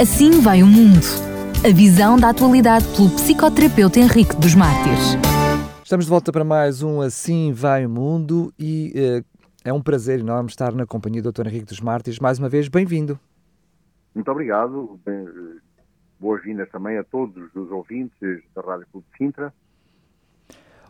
Assim vai o mundo. A visão da atualidade pelo psicoterapeuta Henrique dos Mártires. Estamos de volta para mais um Assim vai o mundo e uh, é um prazer enorme estar na companhia do Dr. Henrique dos Mártires. Mais uma vez, bem-vindo. Muito obrigado. Boas-vindas também a todos os ouvintes da Rádio Clube de Sintra.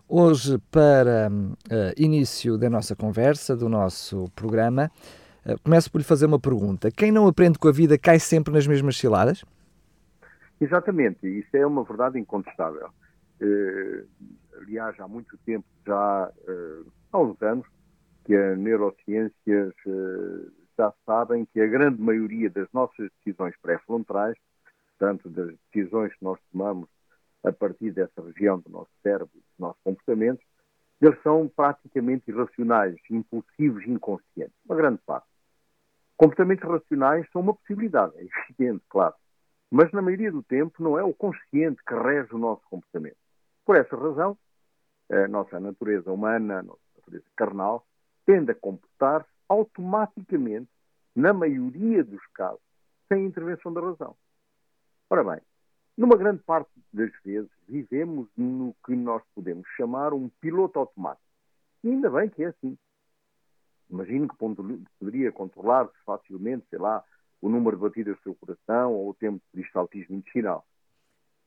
Hoje, para uh, início da nossa conversa, do nosso programa, uh, começo por lhe fazer uma pergunta. Quem não aprende com a vida cai sempre nas mesmas ciladas? Exatamente, isso é uma verdade incontestável. Uh, aliás, há muito tempo, já há uns anos, que as neurociências já sabem que a grande maioria das nossas decisões pré-frontais, tanto das decisões que nós tomamos a partir dessa região do nosso cérebro, dos nossos comportamentos, eles são praticamente irracionais, impulsivos inconscientes. Uma grande parte. Comportamentos racionais são uma possibilidade, é evidente, claro. Mas na maioria do tempo não é o consciente que rege o nosso comportamento. Por essa razão, a nossa natureza humana, a nossa natureza carnal, tende a comportar-se automaticamente, na maioria dos casos, sem intervenção da razão. Ora bem, numa grande parte das vezes, vivemos no que nós podemos chamar um piloto automático. E ainda bem que é assim. Imagino que poderia controlar-se facilmente, sei lá, o número de batidas do seu coração ou o tempo de cristaltismo intestinal.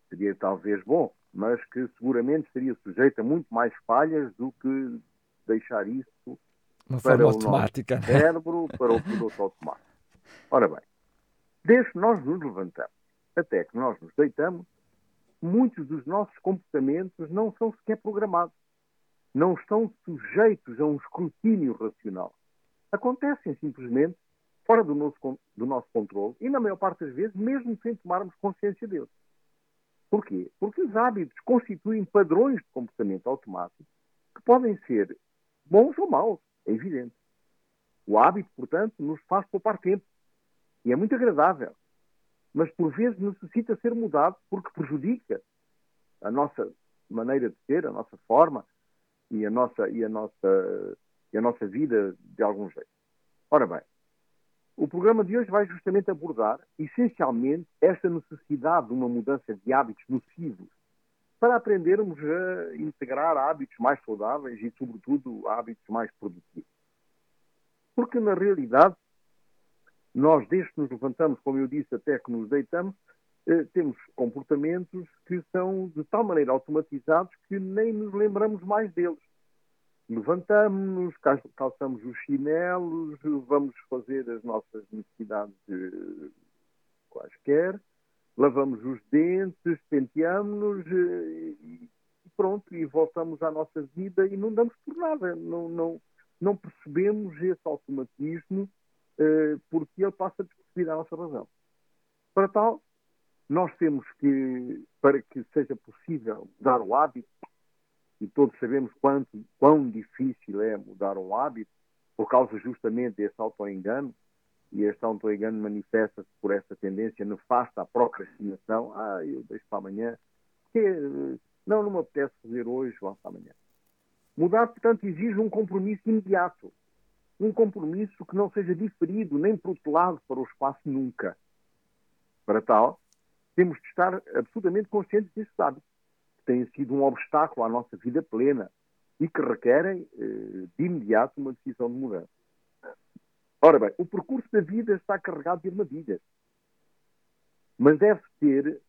Seria talvez bom, mas que seguramente seria sujeito a muito mais falhas do que deixar isso Uma para forma o automática. nosso cérebro, para o piloto automático. Ora bem, desde que nós nos levantamos até que nós nos deitamos, muitos dos nossos comportamentos não são sequer programados. Não estão sujeitos a um escrutínio racional. Acontecem simplesmente fora do nosso, do nosso controle e, na maior parte das vezes, mesmo sem tomarmos consciência deles. Porquê? Porque os hábitos constituem padrões de comportamento automático que podem ser bons ou maus, é evidente. O hábito, portanto, nos faz poupar tempo. E é muito agradável mas por vezes necessita ser mudado porque prejudica a nossa maneira de ser, a nossa forma e a nossa, e a nossa, e a nossa vida de algum jeito. Ora bem, o programa de hoje vai justamente abordar, essencialmente, esta necessidade de uma mudança de hábitos nocivos para aprendermos a integrar hábitos mais saudáveis e, sobretudo, hábitos mais produtivos. Porque, na realidade, nós, desde que nos levantamos, como eu disse, até que nos deitamos, temos comportamentos que são de tal maneira automatizados que nem nos lembramos mais deles. Levantamos-nos, calçamos os chinelos, vamos fazer as nossas necessidades eh, quaisquer, lavamos os dentes, penteamos-nos eh, e pronto, e voltamos à nossa vida e não damos por nada, não, não, não percebemos esse automatismo eh, porque ele passa a despercebido a nossa razão. Para tal, nós temos que, para que seja possível mudar o hábito, e todos sabemos quanto, quão difícil é mudar um hábito, por causa justamente desse auto-engano, e este auto-engano manifesta-se por essa tendência nefasta à procrastinação. Ah, eu deixo para amanhã. Porque, não, não me apetece fazer hoje, vou para amanhã. Mudar, portanto, exige um compromisso imediato um compromisso que não seja diferido nem protelado para o espaço nunca. Para tal, temos de estar absolutamente conscientes desses hábitos, que têm sido um obstáculo à nossa vida plena e que requerem, eh, de imediato, uma decisão de mudança. Ora bem, o percurso da vida está carregado de armadilhas, mas deve ter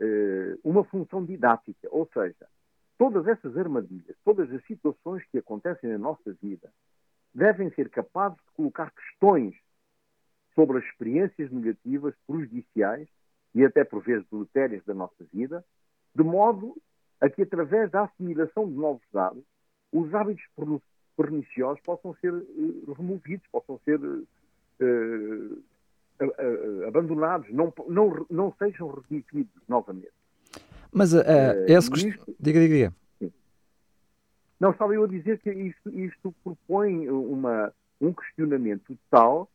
eh, uma função didática, ou seja, todas essas armadilhas, todas as situações que acontecem na nossa vida, devem ser capazes de colocar questões sobre as experiências negativas, prejudiciais e até por vezes deletérias da nossa vida, de modo a que, através da assimilação de novos hábitos, os hábitos perniciosos possam ser uh, removidos, possam ser uh, uh, abandonados, não, não, não sejam remitidos novamente. Mas uh, esse... Isto... Diga, diga, diga. Não, estava eu a dizer que isto, isto propõe uma, um questionamento tal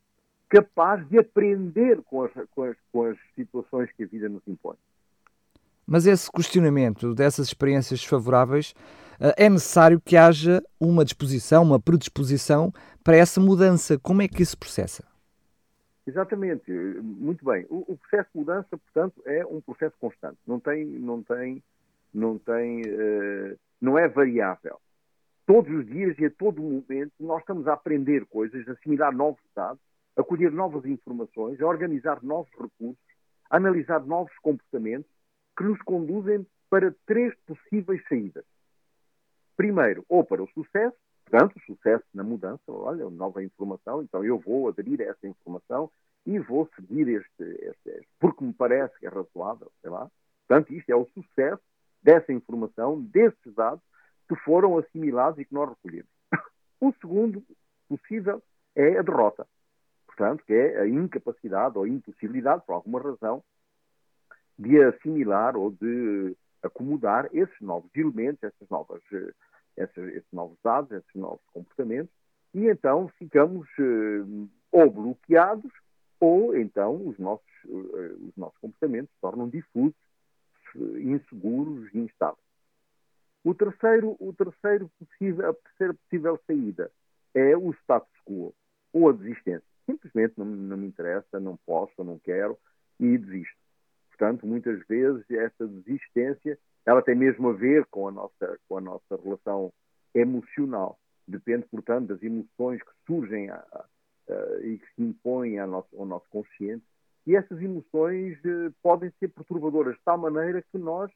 capaz de aprender com as, com, as, com as situações que a vida nos impõe. Mas esse questionamento dessas experiências desfavoráveis eh, é necessário que haja uma disposição, uma predisposição para essa mudança. Como é que isso processa? Exatamente, muito bem. O, o, processo de mudança, portanto, é um processo constante. Não tem, não tem, não tem, uh, não é variável. Todos os dias e a todo momento nós estamos a aprender coisas, a assimilar novos dados, a colher novas informações, a organizar novos recursos, a analisar novos comportamentos que nos conduzem para três possíveis saídas. Primeiro, ou para o sucesso, portanto, sucesso na mudança, olha, nova informação, então eu vou aderir a essa informação e vou seguir este, este, este porque me parece que é razoável, sei lá. Portanto, isto é o sucesso dessa informação, desses dados que foram assimilados e que nós recolhemos. O segundo possível é a derrota, portanto, que é a incapacidade ou a impossibilidade, por alguma razão, de assimilar ou de acomodar esses novos elementos, essas novas, eh, esses, novos dados, esses novos comportamentos, e então ficamos uh, ou bloqueados ou então os nossos, uh, os nossos comportamentos se tornam difusos, inseguros e instáveis. O terceiro, o terceiro possível, a terceira possível saída é o status quo ou a desistência. Simplesmente não, não me interessa, não posso, não quero e desisto. Portanto, muitas vezes essa desistência ela tem mesmo a ver com a nossa, com a nossa relação emocional. Depende, portanto, das emoções que surgem a, a, a, e que se impõem ao nosso, ao nosso consciente. E essas emoções eh, podem ser perturbadoras de tal maneira que nós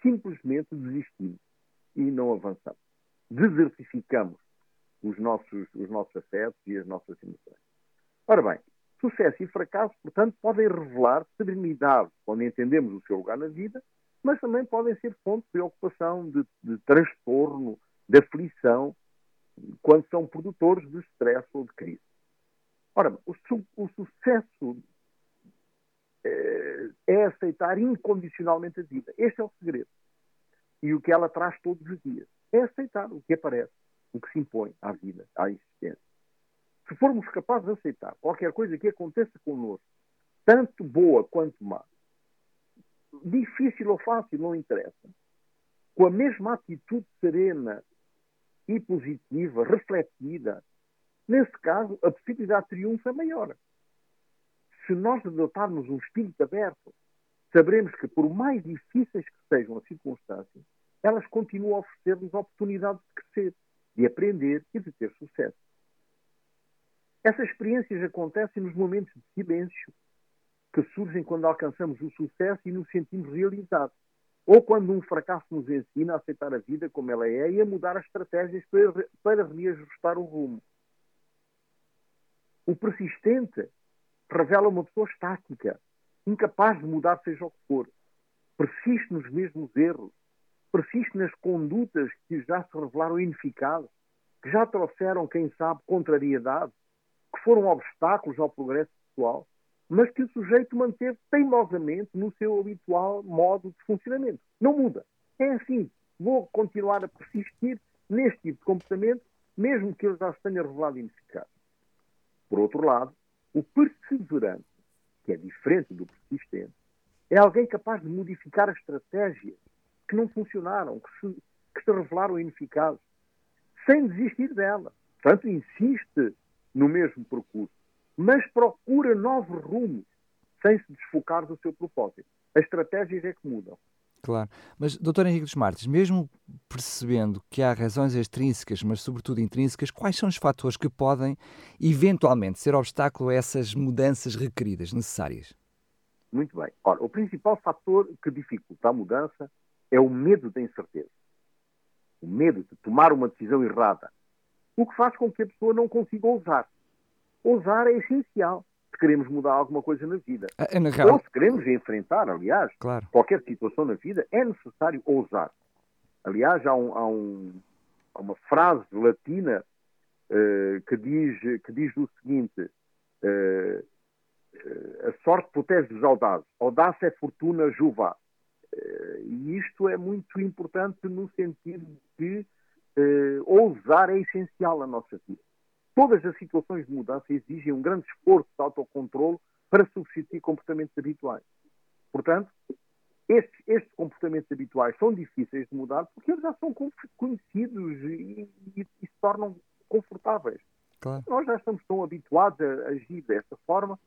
simplesmente desistimos e não avançamos. Desertificamos os nossos, os nossos afetos e as nossas emoções. Ora bem, sucesso e fracasso, portanto, podem revelar serenidade quando entendemos o seu lugar na vida, mas também podem ser fonte de preocupação, de, de transtorno, de aflição, quando são produtores de stress ou de crise. Ora, o, su o sucesso é, é aceitar incondicionalmente a vida. Este é o segredo. E o que ela traz todos os dias. É aceitar o que aparece, o que se impõe à vida, à existência. Se formos capazes de aceitar qualquer coisa que aconteça connosco, tanto boa quanto má, difícil ou fácil, não interessa, com a mesma atitude serena e positiva, refletida, nesse caso, a possibilidade de triunfo é maior. Se nós adotarmos um espírito aberto, saberemos que, por mais difíceis que sejam as circunstâncias, elas continuam a oferecer-nos a oportunidade de crescer, de aprender e de ter sucesso. Essas experiências acontecem nos momentos de silêncio que surgem quando alcançamos o sucesso e nos sentimos realizados, ou quando um fracasso nos ensina a aceitar a vida como ela é e a mudar as estratégias para, reajustar o rumo. O persistente revela uma pessoa estática, incapaz de mudar seja o que for. Persiste nos mesmos erros, persiste nas condutas que já se revelaram ineficazes, que já trouxeram, quem sabe, contrariedade, foram obstáculos ao progresso pessoal, mas que o sujeito manteve teimosamente no seu habitual modo de funcionamento. Não muda. É assim. Vou continuar a persistir neste tipo de comportamento, mesmo que ele já se tenha revelado ineficaz. Por outro lado, o perseverante, que é diferente do persistente, é alguém capaz de modificar as estratégias que não funcionaram, que se, que se revelaram ineficazes, sem desistir dela. Portanto, insiste no mesmo percurso, mas procura novos rumos, sem se desfocar do seu propósito. As estratégias é que mudam. Claro. Mas, doutor Henrique dos Martins, mesmo percebendo que há razões extrínsecas, mas sobretudo intrínsecas, quais são os fatores que podem, eventualmente, ser obstáculo a essas mudanças requeridas, necessárias? Muito bem. Ora, o principal fator que dificulta a mudança é o medo da incerteza. O medo de tomar uma decisão errada. O que faz com que a pessoa não consiga ousar. Ousar é essencial se queremos mudar alguma coisa na vida. Ah, é na real... Ou se queremos enfrentar, aliás, claro. qualquer situação na vida, é necessário ousar. Aliás, há, um, há, um, há uma frase latina uh, que, diz, que diz o seguinte: uh, uh, a sorte protege os audazes, audácia é fortuna juva. e isto é muito importante no sentido de ousar é essencial na nossa vida. Todas as situações de mudança exigem um grande esforço de autocontrole para substituir comportamentos habituais. Portanto, estes, estes, comportamentos habituais são difíceis de mudar porque eles já são conhecidos e, e, e se tornam confortáveis. Claro. Nós já estamos tão habituados a agir desta forma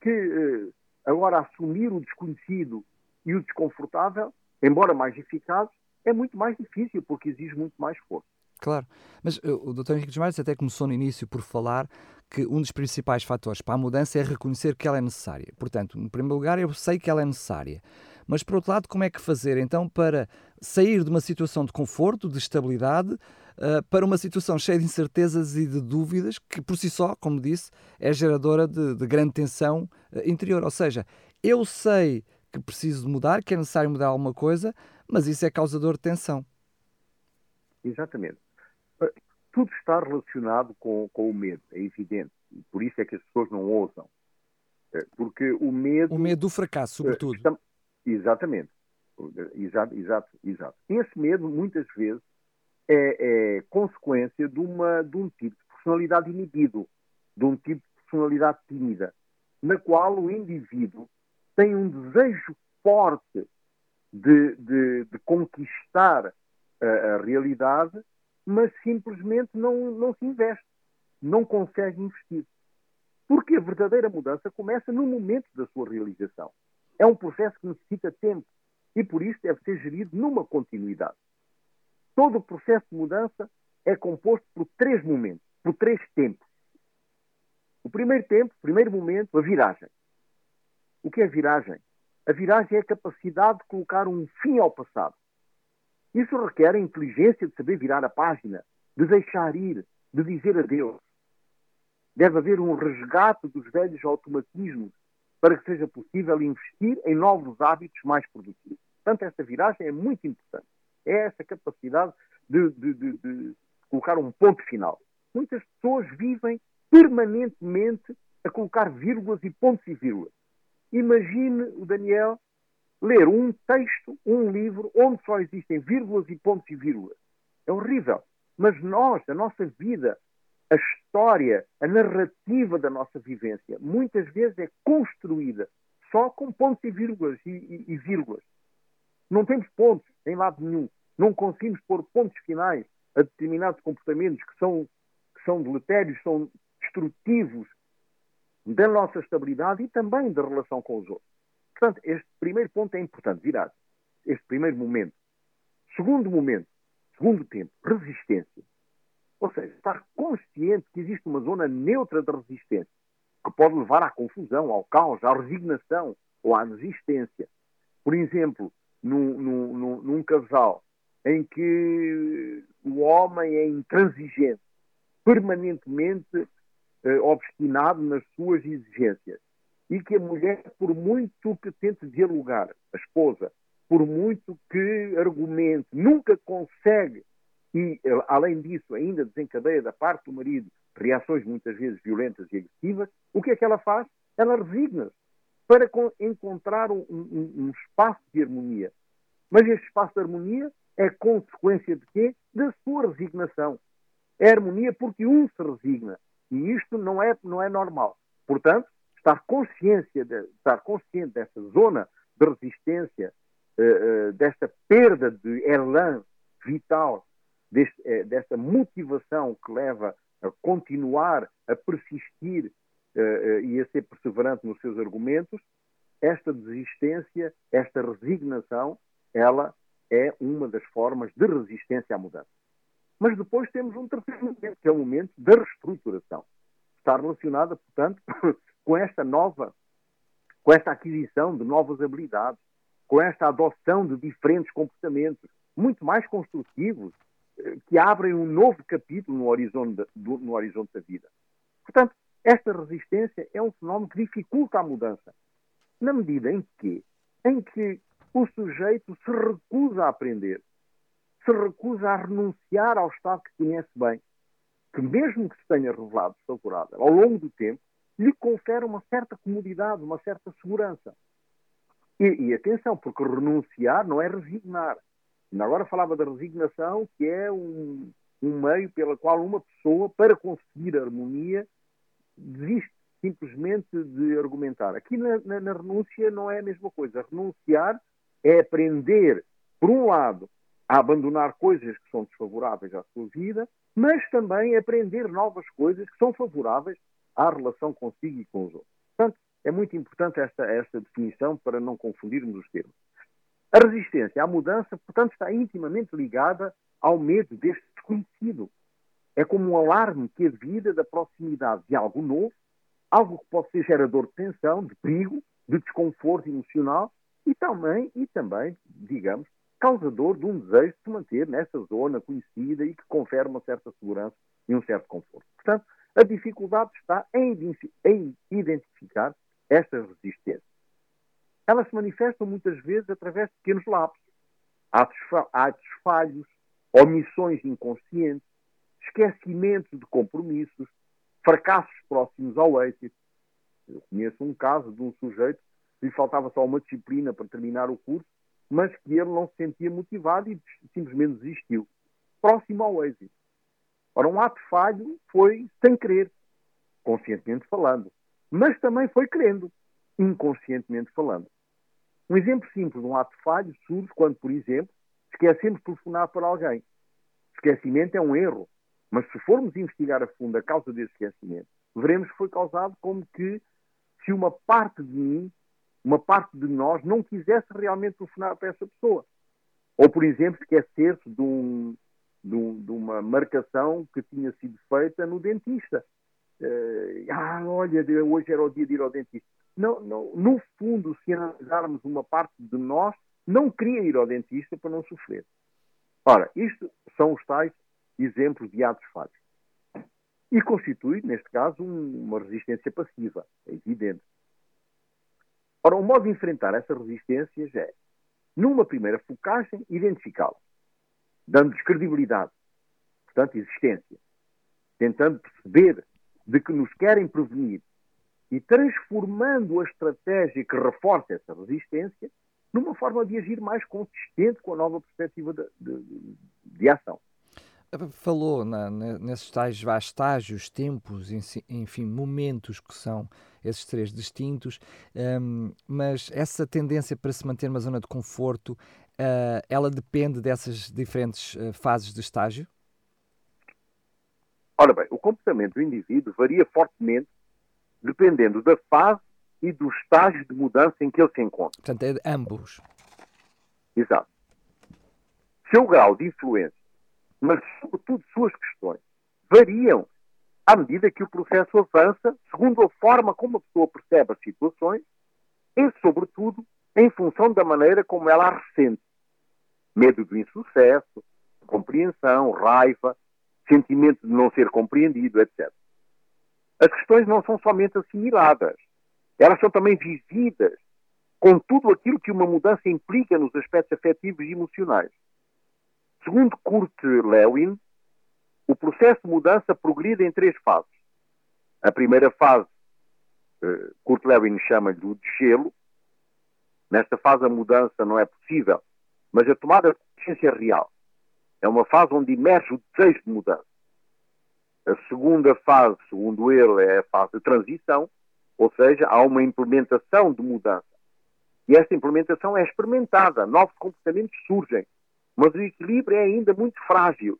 que eh, agora assumir o desconhecido e o desconfortável, embora mais eficazes, é muito mais difícil porque exige muito mais esforço. Claro, mas uh, o Dr. Henrique dos Mares até começou no início por falar que um dos principais fatores para a mudança é reconhecer que ela é necessária. Portanto, no primeiro lugar, eu sei que ela é necessária. Mas, por outro lado, como é que fazer então para sair de uma situação de conforto, de estabilidade, uh, para uma situação cheia de incertezas e de dúvidas, que por si só, como disse, é geradora de, de grande tensão uh, interior? Ou seja, eu sei que preciso mudar, que é necessário mudar alguma coisa, mas isso é causador de tensão. Exatamente. Tudo está relacionado com, com o medo, é evidente. E por isso é que as pessoas não ousam. Eh, porque o medo. O medo do fracasso, sobretudo. Está, exatamente. Exato, exato, exato. Esse medo, muitas vezes, é, é, consequência de, uma, de um tipo de personalidade inibido, de um tipo de personalidade tímida, na qual o indivíduo tem um desejo forte de, de, de conquistar a, a, realidade, mas simplesmente não, não se investe, não consegue investir. Porque a verdadeira mudança começa no momento da sua realização. É um processo que necessita tempo e por isso deve ser gerido numa continuidade. Todo o processo de mudança é composto por três momentos, por três tempos. O primeiro tempo, o primeiro momento, a viragem. O que é viragem? A viragem é a capacidade de colocar um fim ao passado. Isso requer a inteligência de saber virar a página, de deixar ir, de dizer adeus. Deve haver um resgate dos velhos automatismos para que seja possível investir em novos hábitos mais produtivos. Portanto, esta viragem é muito importante. É essa capacidade de, de, de, de colocar um ponto final. Muitas pessoas vivem permanentemente a colocar vírgulas e pontos e vírgulas. Imagine o Daniel ler um texto, um livro, onde só existem vírgulas e pontos e vírgulas. É horrível. Mas nós, a nossa vida, a história, a narrativa da nossa vivência, muitas vezes é construída só com pontos e vírgulas e, e, e vírgulas. Não temos pontos em lado nenhum. Não conseguimos pôr pontos finais a determinados comportamentos que são, que são deletérios, são destrutivos da nossa estabilidade e também da relação com os outros. Portanto, este primeiro ponto é importante, virar. Este primeiro momento. Segundo momento, segundo tempo, resistência. Ou seja, estar consciente que existe uma zona neutra de resistência, que pode levar à confusão, ao caos, à resignação ou à desistência. Por exemplo, num, num, num casal em que o homem é intransigente, permanentemente obstinado nas suas exigências. E que a mulher, por muito que tente dialogar, a esposa, por muito que argumente, nunca consegue, e eh, além disso ainda desencadeia da parte do marido reações muitas vezes violentas e agressivas, o que é que ela faz? Ela resigna-se para encontrar um, um, um espaço de harmonia. Mas este espaço de harmonia é consequência de quê? Da sua resignação. É harmonia porque um se resigna. E isto não é, não é normal. Portanto, estar, consciência de, estar consciente desta zona de resistência, uh, uh, desta perda de elan vital, deste, uh, desta motivação que leva a continuar a persistir e a ser perseverante nos seus argumentos, esta desistência, esta resignação, ela é uma das formas de resistência à mudança. Mas depois temos um terceiro momento, que é o momento da reestruturação. Está relacionada, portanto, com esta nova, com esta aquisição de novas habilidades, com esta adoção de diferentes comportamentos, muito mais construtivos, eh, que abrem um novo capítulo no horizonte, do, no horizonte da vida. Portanto, esta resistência é um fenómeno que dificulta a mudança, na medida em que, em que o sujeito se recusa a aprender, se recusa a renunciar ao Estado que conhece bem, que mesmo que se tenha revelado desfavorável ao longo do tempo, lhe confere uma certa comodidade, uma certa segurança. E, e atenção, porque renunciar não é resignar. Agora falava da resignação, que é um, um meio pela qual uma pessoa, para conseguir harmonia, desiste simplesmente de argumentar. Aqui na, na, na renúncia não é a mesma coisa. Renunciar é aprender, por um lado, a abandonar coisas que são desfavoráveis à sua vida mas também aprender novas coisas que são favoráveis à relação consigo e com os outros. Portanto, é muito importante esta, esta definição para não confundirmos os termos. A resistência à mudança, portanto, está intimamente ligada ao medo deste desconhecido. É como um alarme que a vida da proximidade de algo novo, algo que pode ser gerador de tensão, de perigo, de desconforto emocional e também, e também, digamos, causador de um desejo de se manter nessa zona conhecida e que confere uma certa segurança e um certo conforto. Portanto, a dificuldade está em, identificar estas resistências. Elas se manifestam muitas vezes através de pequenos lapsos, atos falhos, omissões inconscientes, esquecimento de compromissos, fracassos próximos ao êxito. Eu conheço um caso de um sujeito que lhe faltava só uma disciplina para terminar o curso, mas que ele não se sentia motivado e simplesmente desistiu. Próximo ao êxito. Ora, um ato falho foi sem querer, conscientemente falando, mas também foi querendo, inconscientemente falando. Um exemplo simples de um ato falho surge quando, por exemplo, esquecemos de telefonar para alguém. Esquecimento é um erro, mas se formos investigar a fundo a causa desse esquecimento, veremos que foi causado como que se uma parte de mim, uma parte de nós, não quisesse realmente telefonar para essa pessoa. Ou, por exemplo, esquecer-se de, um, de, um, de, uma marcação que tinha sido feita no dentista. Uh, ah, olha, hoje era o dia de ir ao dentista não, não, no fundo, se analisarmos uma parte de nós, não queria ir ao dentista para não sofrer. Ora, isto são os tais exemplos de atos falhos. E constitui, neste caso, um, uma resistência passiva, é evidente. Ora, o modo de enfrentar essas resistências é, numa primeira focagem, identificá-las, dando-lhes credibilidade, portanto, existência, tentando perceber de que nos querem prevenir e transformando a estratégia que reforça essa resistência numa forma de agir mais consistente com a nova perspectiva de, de, de ação. Falou na, nesses tais estágios, tempos, enfim, momentos que são esses três distintos, um, mas essa tendência para se manter numa zona de conforto, uh, ela depende dessas diferentes uh, fases de estágio? Ora bem, o comportamento do indivíduo varia fortemente dependendo da fase e do estágio de mudança em que ele se encontra. Portanto, é de ambos. Exato. Seu grau de influência, mas sobretudo suas questões, variam à medida que o processo avança, segundo a forma como a pessoa percebe as situações e, sobretudo, em função da maneira como ela a ressente. Medo do insucesso, compreensão, raiva, sentimento de não ser compreendido, etc as questões não são somente assimiladas, elas são também vividas com tudo aquilo que uma mudança implica nos aspectos afetivos e emocionais. Segundo Kurt Lewin, o processo de mudança progride em três fases. A primeira fase, eh, Kurt Lewin chama-lhe o gelo. Nesta fase a mudança não é possível, mas a tomada de consciência é real. É uma fase onde emerge o desejo de mudança. A segunda fase, segundo ele, é a fase de transição, ou seja, há uma implementação de mudança. E esta implementação é experimentada, novos comportamentos surgem, mas o equilíbrio é ainda muito frágil.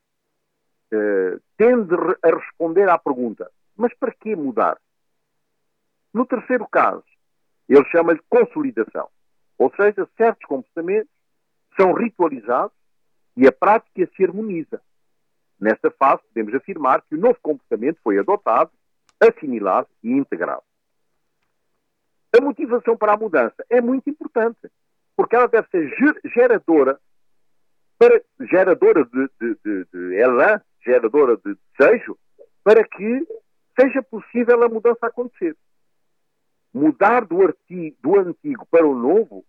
Uh, tende a responder à pergunta: mas para que mudar? No terceiro caso, ele chama-lhe consolidação, ou seja, certos comportamentos são ritualizados e a prática se harmoniza. Nesta fase, podemos afirmar que o novo comportamento foi adotado, assimilado e integrado. A motivação para a mudança é muito importante, porque ela deve ser geradora, para, geradora de, de, de, de elan, geradora de desejo, para que seja possível a mudança acontecer. Mudar do, artigo, do antigo para o novo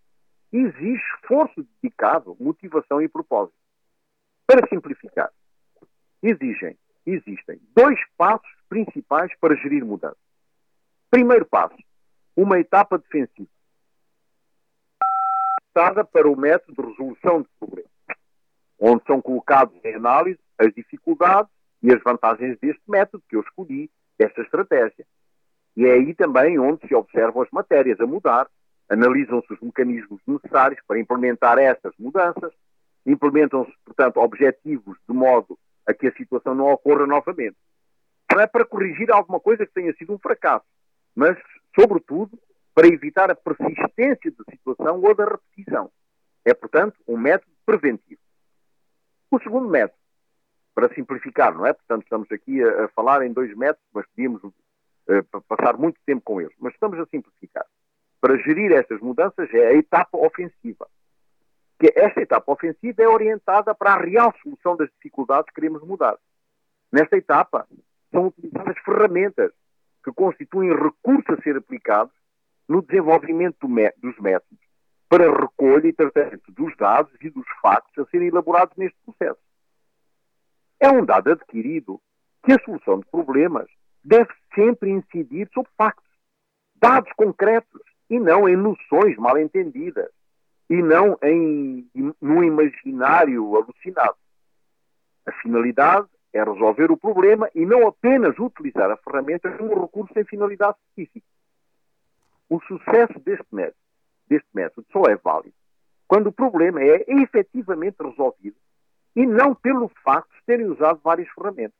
exige esforço dedicado, motivação e propósito. Para simplificar, exigem, existem dois passos principais para gerir mudança. Primeiro passo, uma etapa defensiva. Para o método de resolução de problemas, onde são colocados em análise as dificuldades e as vantagens deste método que eu escolhi, desta estratégia. E é aí também onde se observam as matérias a mudar, analisam-se os mecanismos necessários para implementar estas mudanças, implementam-se, portanto, objetivos de modo a que a situação não ocorra novamente. Não é para corrigir alguma coisa que tenha sido um fracasso, mas, sobretudo, para evitar a persistência da situação ou da repetição. É, portanto, um método preventivo. O segundo método, para simplificar, não é? Portanto, estamos aqui a, a falar em dois métodos, mas podíamos uh, passar muito tempo com eles. Mas estamos a simplificar. Para gerir estas mudanças é a etapa ofensiva. Que esta etapa ofensiva é orientada para a real solução das dificuldades que queremos mudar. Nesta etapa, são utilizadas ferramentas que constituem recursos a ser aplicados no desenvolvimento dos métodos para recolha e tratamento dos dados e dos factos a serem elaborados neste processo. É um dado adquirido que a solução de problemas deve sempre incidir sobre factos, dados concretos, e não em noções mal entendidas, e não em, num imaginário alucinado. A finalidade é resolver o problema e não apenas utilizar a ferramenta como recurso sem finalidade específica. O sucesso deste método, deste método só é válido quando o problema é efetivamente resolvido e não pelo facto de terem usado várias ferramentas.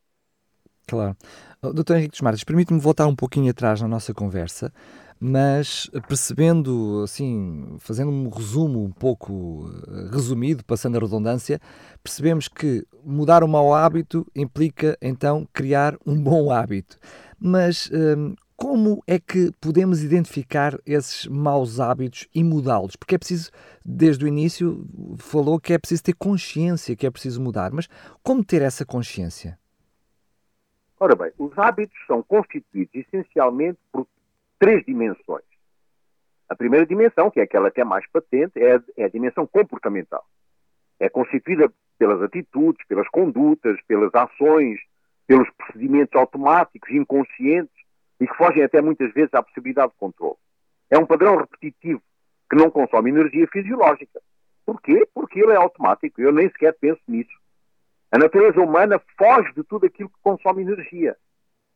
Claro. Doutor Henrique dos Martins, permite-me voltar um pouquinho atrás na nossa conversa mas percebendo, assim, fazendo um resumo um pouco eh, resumido, passando a redundância, percebemos que mudar um mau hábito implica então criar um bom hábito. Mas hum, como é que podemos identificar esses maus hábitos e mudá-los? Porque é preciso, desde o início, falou que é preciso ter consciência, que é preciso mudar. Mas como ter essa consciência? Ora bem, os hábitos são constituídos essencialmente por três dimensões. A primeira dimensão, que é aquela que é mais patente, é a, é a dimensão comportamental. É constituída pelas atitudes, pelas condutas, pelas ações, pelos procedimentos automáticos, inconscientes e que fogem até muitas vezes à possibilidade de controle. É um padrão repetitivo que não consome energia fisiológica. Porquê? Porque ele é automático. Eu nem sequer penso nisso. A natureza humana foge de tudo aquilo que consome energia.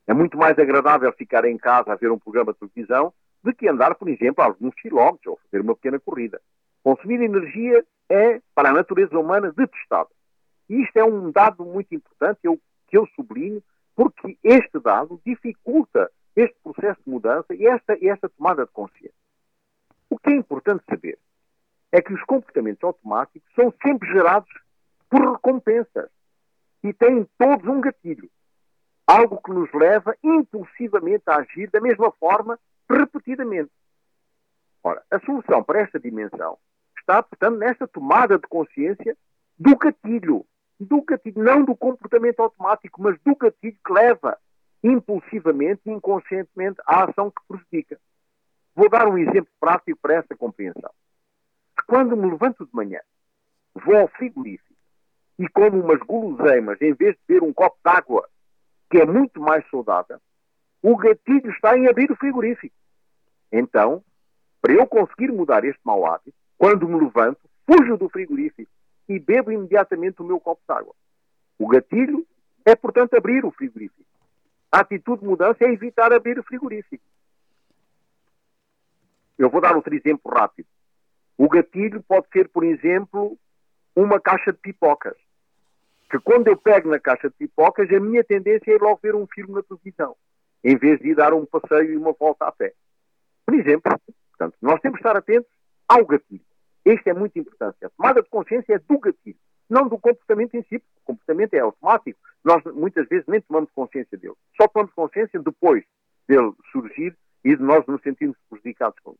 É muito mais agradável ficar em casa a ver um programa de televisão do que andar, por exemplo, alguns quilómetros ou fazer uma pequena corrida. Consumir energia é, para a natureza humana, detestável. E isto é um dado muito importante eu, que eu sublinho, porque este dado dificulta este processo de mudança e esta, esta tomada de consciência. O que é importante saber é que os comportamentos automáticos são sempre gerados por recompensas e têm todos um gatilho algo que nos leva impulsivamente a agir da mesma forma, repetidamente. Ora, a solução para esta dimensão está, portanto, nesta tomada de consciência do gatilho. Do gatilho, não do comportamento automático, mas do gatilho que leva impulsivamente e inconscientemente à ação que prejudica. Vou dar um exemplo prático para essa compreensão. Quando me levanto de manhã, vou ao frigorífico e como umas guloseimas, em vez de beber um copo de água que é muito mais saudável, o gatilho está em abrir o frigorífico. Então, para eu conseguir mudar este mau hábito, quando me levanto, fujo do frigorífico e bebo imediatamente o meu copo de água. O gatilho é, portanto, abrir o frigorífico. A atitude de mudança é evitar abrir o frigorífico. Eu vou dar outro exemplo rápido. O gatilho pode ser, por exemplo, uma caixa de pipocas que quando eu pego na caixa de pipocas, a minha tendência é logo ver um filme na televisão, em vez de ir dar um passeio e uma volta a pé. Por exemplo, portanto, nós temos que estar atentos ao gatilho. Este é muito importante. A tomada de consciência é do gatilho, não do comportamento em si, porque o comportamento é automático. Nós muitas vezes nem tomamos consciência dele. Só tomamos consciência depois dele surgir e de nós nos sentirmos prejudicados com ele.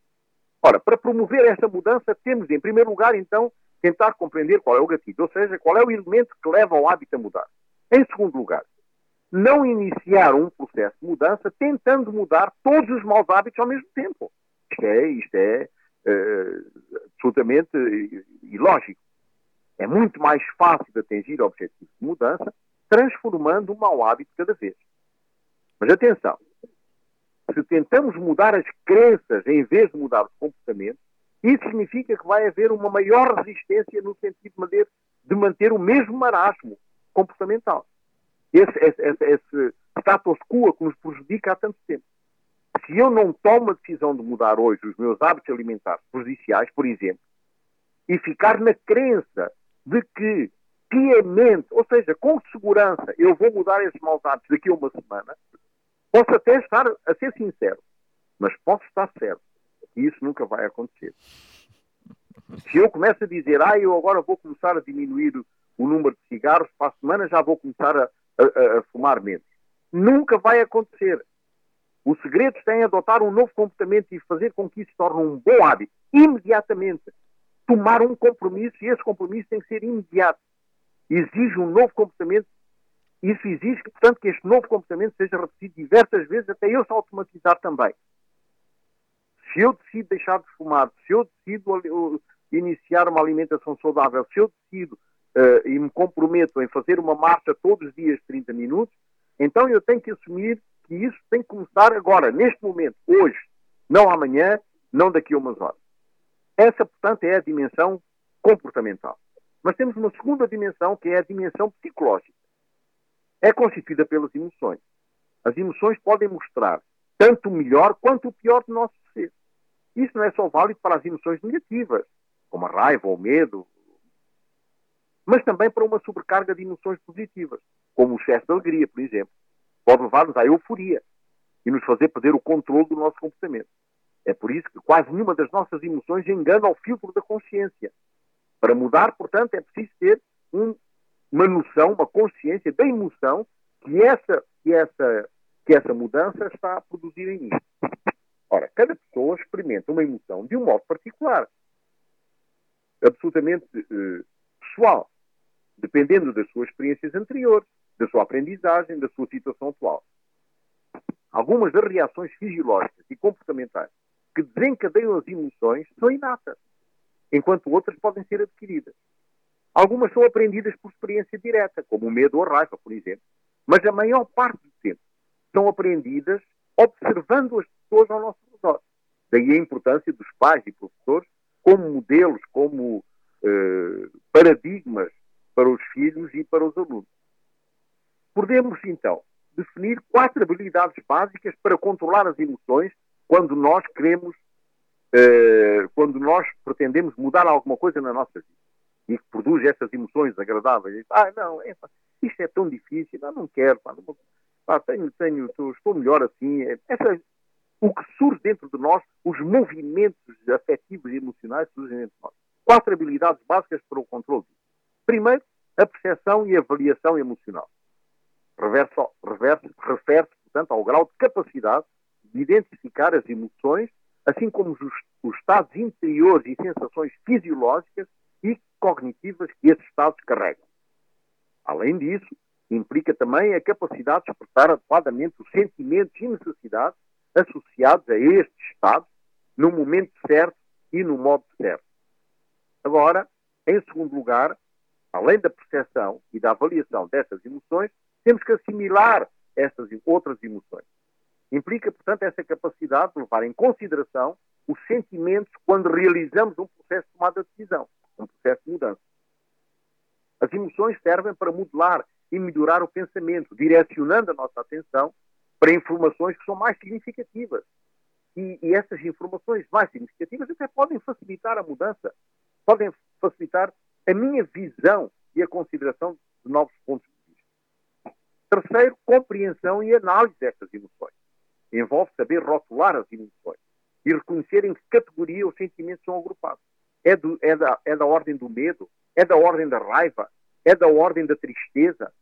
Ora, para promover esta mudança, temos, em primeiro lugar, então, tentar compreender qual é o gatilho, ou seja, qual é o elemento que leva ao hábito a mudar. Em segundo lugar, não iniciar um processo de mudança tentando mudar todos os maus hábitos ao mesmo tempo. Isto é, isto é uh, absolutamente ilógico. É muito mais fácil de atingir objetivos de mudança transformando um mau hábito cada vez. Mas atenção, se tentamos mudar as crenças em vez de mudar os comportamentos, isso significa que vai haver uma maior resistência no sentido de manter, de manter o mesmo marasmo comportamental. Esse, esse, esse, esse status quo que nos prejudica há tanto tempo. Se eu não tomo a decisão de mudar hoje os meus hábitos alimentares prejudiciais, por exemplo, e ficar na crença de que piamente, ou seja, com segurança, eu vou mudar esses maus hábitos daqui a uma semana, posso até estar a ser sincero, mas posso estar certo que isso nunca vai acontecer. Se eu começo a dizer, ah, eu agora vou começar a diminuir o número de cigarros, para a semana já vou começar a, a, a fumar menos. Nunca vai acontecer. O segredo está em adotar um novo comportamento e fazer com que isso se torne um bom hábito. Imediatamente. Tomar um compromisso e esse compromisso tem que ser imediato. Exige um novo comportamento. Isso exige, portanto, que este novo comportamento seja repetido diversas vezes até eu se automatizar também. Se eu decido deixar de fumar, se eu decido iniciar uma alimentação saudável, se eu decido uh, e me comprometo em fazer uma marcha todos os dias 30 minutos, então eu tenho que assumir que isso tem que começar agora, neste momento, hoje, não amanhã, não daqui a umas horas. Essa, portanto, é a dimensão comportamental. Mas temos uma segunda dimensão, que é a dimensão psicológica. É constituída pelas emoções. As emoções podem mostrar tanto o melhor quanto o pior do nosso ser. Isso não é só válido para as emoções negativas, como a raiva ou o medo, mas também para uma sobrecarga de emoções positivas, como o excesso de alegria, por exemplo. Pode levar-nos à euforia e nos fazer perder o controle do nosso comportamento. É por isso que quase nenhuma das nossas emoções engana ao filtro da consciência. Para mudar, portanto, é preciso ter um, uma noção, uma consciência da emoção que essa, que, essa, que essa mudança está a produzir em mim. Ora, cada pessoa experimenta uma emoção de um modo particular, absolutamente eh, pessoal dependendo das suas experiências anteriores, da sua aprendizagem, da sua situação atual. Algumas das reações fisiológicas e comportamentais que desencadeiam as emoções são inatas, enquanto outras podem ser adquiridas. Algumas são aprendidas por experiência direta, como o medo ou a raiva, por exemplo, mas a maior parte do tempo são aprendidas observando as pessoas ao nosso redor. Daí a importância dos pais e professores como modelos, como eh, paradigmas para os filhos e para os alunos. Podemos, então, definir quatro habilidades básicas para controlar as emoções quando nós queremos, eh, quando nós pretendemos mudar alguma coisa na nossa vida e que produz essas emoções agradáveis. Ah, não, é, isto é tão difícil, não, não quero, pá, não, pá, tenho, tenho, estou, estou melhor assim. É, essa, o que surge dentro de nós, os movimentos afetivos e emocionais surgem dentro de nós. Quatro habilidades básicas para o controle disso. Primeiro, a percepção e avaliação emocional. Refere-se, portanto, ao grau de capacidade de identificar as emoções, assim como os, os estados interiores e sensações fisiológicas e cognitivas que esses estados carregam. Além disso, implica também a capacidade de expressar adequadamente os sentimentos e necessidades associados a estes estados no momento certo e no modo certo. Agora, em segundo lugar, além da percepção e da avaliação destas emoções, temos que assimilar estas outras emoções. Implica, portanto, essa capacidade de levar em consideração os sentimentos quando realizamos um processo de tomada de decisão, um processo de mudança. As emoções servem para modelar e melhorar o pensamento, direcionando a nossa atenção para informações que são mais significativas. E, e essas informações mais significativas até podem facilitar a mudança, podem facilitar a minha visão e a consideração de novos pontos de vista. Terceiro, compreensão e análise destas emoções. Envolve saber rotular as emoções e reconhecer em que categoria os sentimentos são agrupados. É, do, é, da, é da ordem do medo? É da ordem da raiva? É da ordem da tristeza?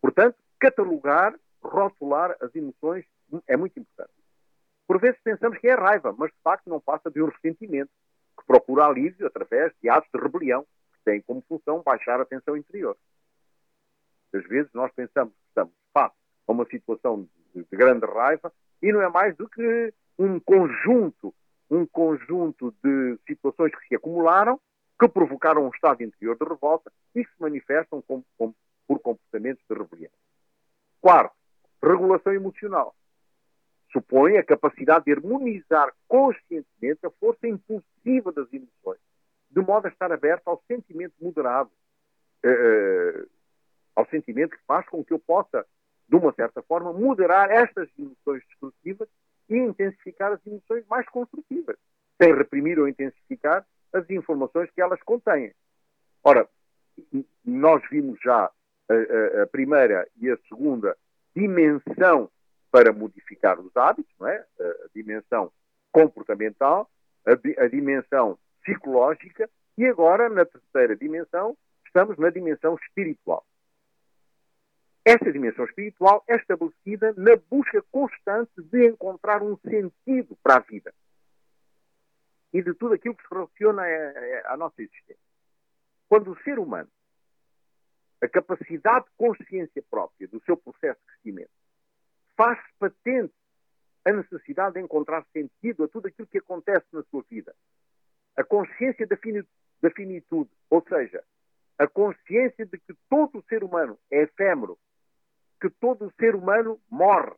Portanto, catalogar, rotular as emoções é muito importante. Por vezes pensamos que é raiva, mas de facto não passa de um ressentimento que procura alívio através de atos de rebelião, que têm como função baixar a tensão interior. Às vezes nós pensamos que estamos face a uma situação de, de grande raiva e não é mais do que um conjunto, um conjunto de situações que se acumularam, que provocaram um estado interior de revolta e que se manifestam por comportamentos de rebelião. Quarto, regulação emocional supõe a capacidade de harmonizar conscientemente a força impulsiva das emoções, de modo a estar aberto ao sentimento moderado, uh, ao sentimento que faz com que eu possa, de uma certa forma, moderar estas emoções destrutivas e intensificar as emoções mais construtivas, sem reprimir ou intensificar as informações que elas contêm. Ora, nós vimos já a, a, a, primeira e a segunda dimensão para modificar os hábitos, não é? a, dimensão comportamental, a, dimensão psicológica e agora, na terceira dimensão, estamos na dimensão espiritual. Esta dimensão espiritual é estabelecida na busca constante de encontrar um sentido para a vida e de tudo aquilo que se relaciona à, nossa existência. Quando o ser humano, a capacidade de consciência própria do seu processo de crescimento, faz patente a necessidade de encontrar sentido a tudo aquilo que acontece na sua vida, a consciência da finitude, ou seja, a consciência de que todo o ser humano é efêmero, que todo ser humano morre,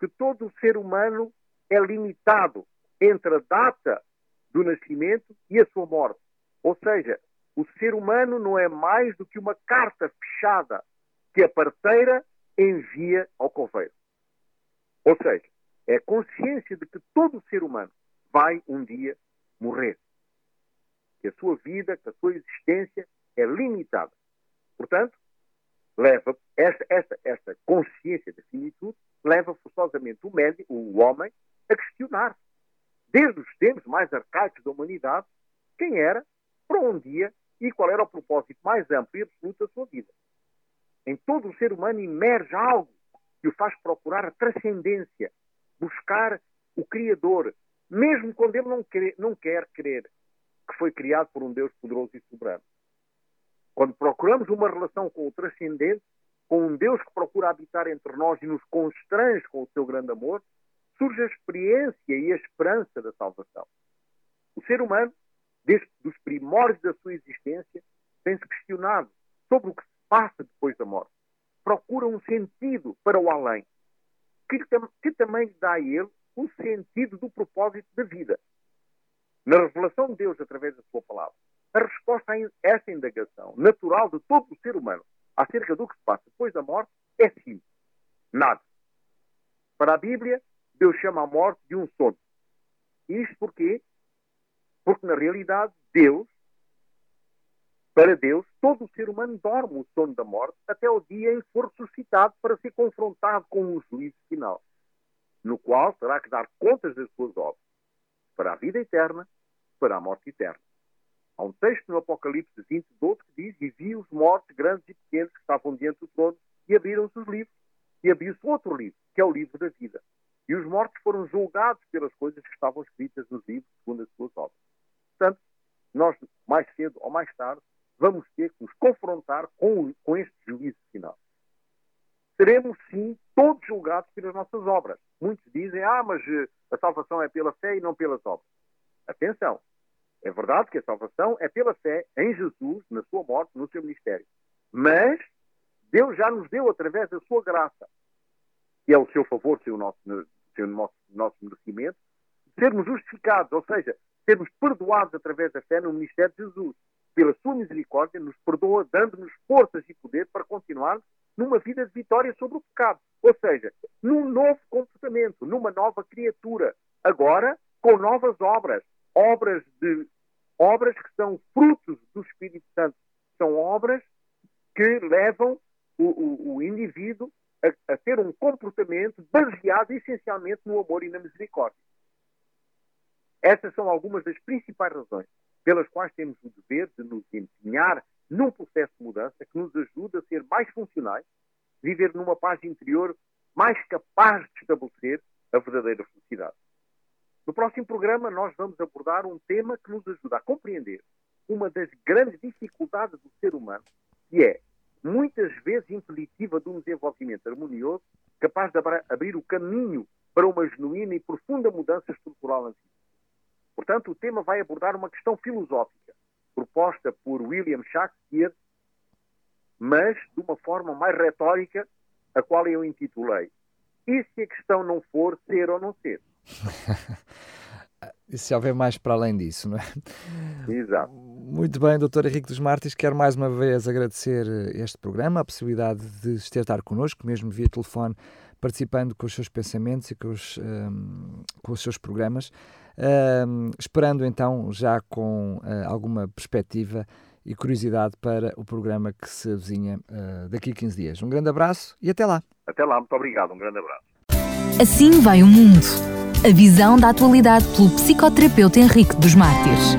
que todo ser humano é limitado entre a data do nascimento e a sua morte. Ou seja, o ser humano não é mais do que uma carta fechada que a parteira envia ao coveiro. Ou seja, é a consciência de que todo ser humano vai um dia morrer. Que a sua vida, que a sua existência é limitada. Portanto, leva esta, esta, esta consciência da finitude leva forçosamente o médico, o homem, a questionar, desde os tempos mais arcaicos da humanidade, quem era, para um dia e qual era o propósito mais amplo e absoluto da sua vida. Em todo o ser humano emerge algo que o faz procurar a transcendência, buscar o Criador, mesmo quando ele não quer, não quer crer que foi criado por um Deus poderoso e soberano. Quando procuramos uma relação com o transcendente, com um Deus que procura habitar entre nós e nos constrange com o seu grande amor, surge a experiência e a esperança da salvação. O ser humano, desde os primórdios da sua existência, tem-se questionado sobre o que se passa depois da morte. Procura um sentido para o além, que, que também dá a ele o sentido do propósito da vida. Na revelação de Deus através da sua palavra, a resposta a esta indagação natural de todo o ser humano acerca do que se passa depois da morte é sim. Nada. Para a Bíblia, Deus chama a morte de um sono. Isto porquê? Porque, na realidade, Deus, para Deus, todo o ser humano dorme o sono da morte até o dia em que for ressuscitado para ser confrontado com um juízo final, no qual terá que dar contas das suas obras, para a vida eterna, para a morte eterna. Há um texto no Apocalipse 20, 12 que diz: E vi os mortos, grandes e pequenos, que estavam diante do trono, e abriram-se os livros. E abriu-se outro livro, que é o livro da vida. E os mortos foram julgados pelas coisas que estavam escritas nos livros, segundo as suas obras. Portanto, nós, mais cedo ou mais tarde, vamos ter que nos confrontar com, com este juízo final. Seremos, sim, todos julgados pelas nossas obras. Muitos dizem, ah, mas eh, a salvação é pela fé e não pelas obras. Atenção, é verdade que a salvação é pela fé em Jesus, na sua morte, no seu ministério. Mas Deus já nos deu, através da sua graça, que é o seu favor, seu nosso, seu nosso, nosso merecimento, sermos justificados, ou seja, sermos perdoados através da fé no ministério de Jesus. Pela sua misericórdia, nos perdoa, dando-nos forças e poder para continuarmos numa vida de vitória sobre o pecado. Ou seja, num novo comportamento, numa nova criatura. Agora, com novas obras obras de obras que são frutos do Espírito Santo, são obras que levam o, o, o indivíduo a, a, ter um comportamento baseado essencialmente no amor e na misericórdia. Essas são algumas das principais razões pelas quais temos o dever de nos empenhar num processo de mudança que nos ajuda a ser mais funcionais, viver numa paz interior mais capaz de estabelecer a verdadeira programa, nós vamos abordar um tema que nos ajuda a compreender uma das grandes dificuldades do ser humano, que é, muitas vezes, impeditiva de um desenvolvimento harmonioso, capaz de abrir o caminho para uma genuína e profunda mudança estrutural na vida. Portanto, o tema vai abordar uma questão filosófica, proposta por William Shakespeare, mas de uma forma mais retórica, a qual eu intitulei E se a questão não for ser ou não ser? e se houver mais para além disso, não é? Exato. Muito bem, doutor Henrique dos Martins, quero mais uma vez agradecer eh, este programa, a possibilidade de estar connosco, mesmo via telefone, participando com os seus pensamentos e com os, um, ehm, com os seus programas. uh, esperando então já com uh, alguma perspectiva e curiosidade para o programa que se avizinha uh, daqui a 15 dias. Um grande abraço e até lá. Até lá, muito obrigado, um grande abraço. Assim vai o mundo. A visão da atualidade pelo psicoterapeuta Henrique dos Mártires.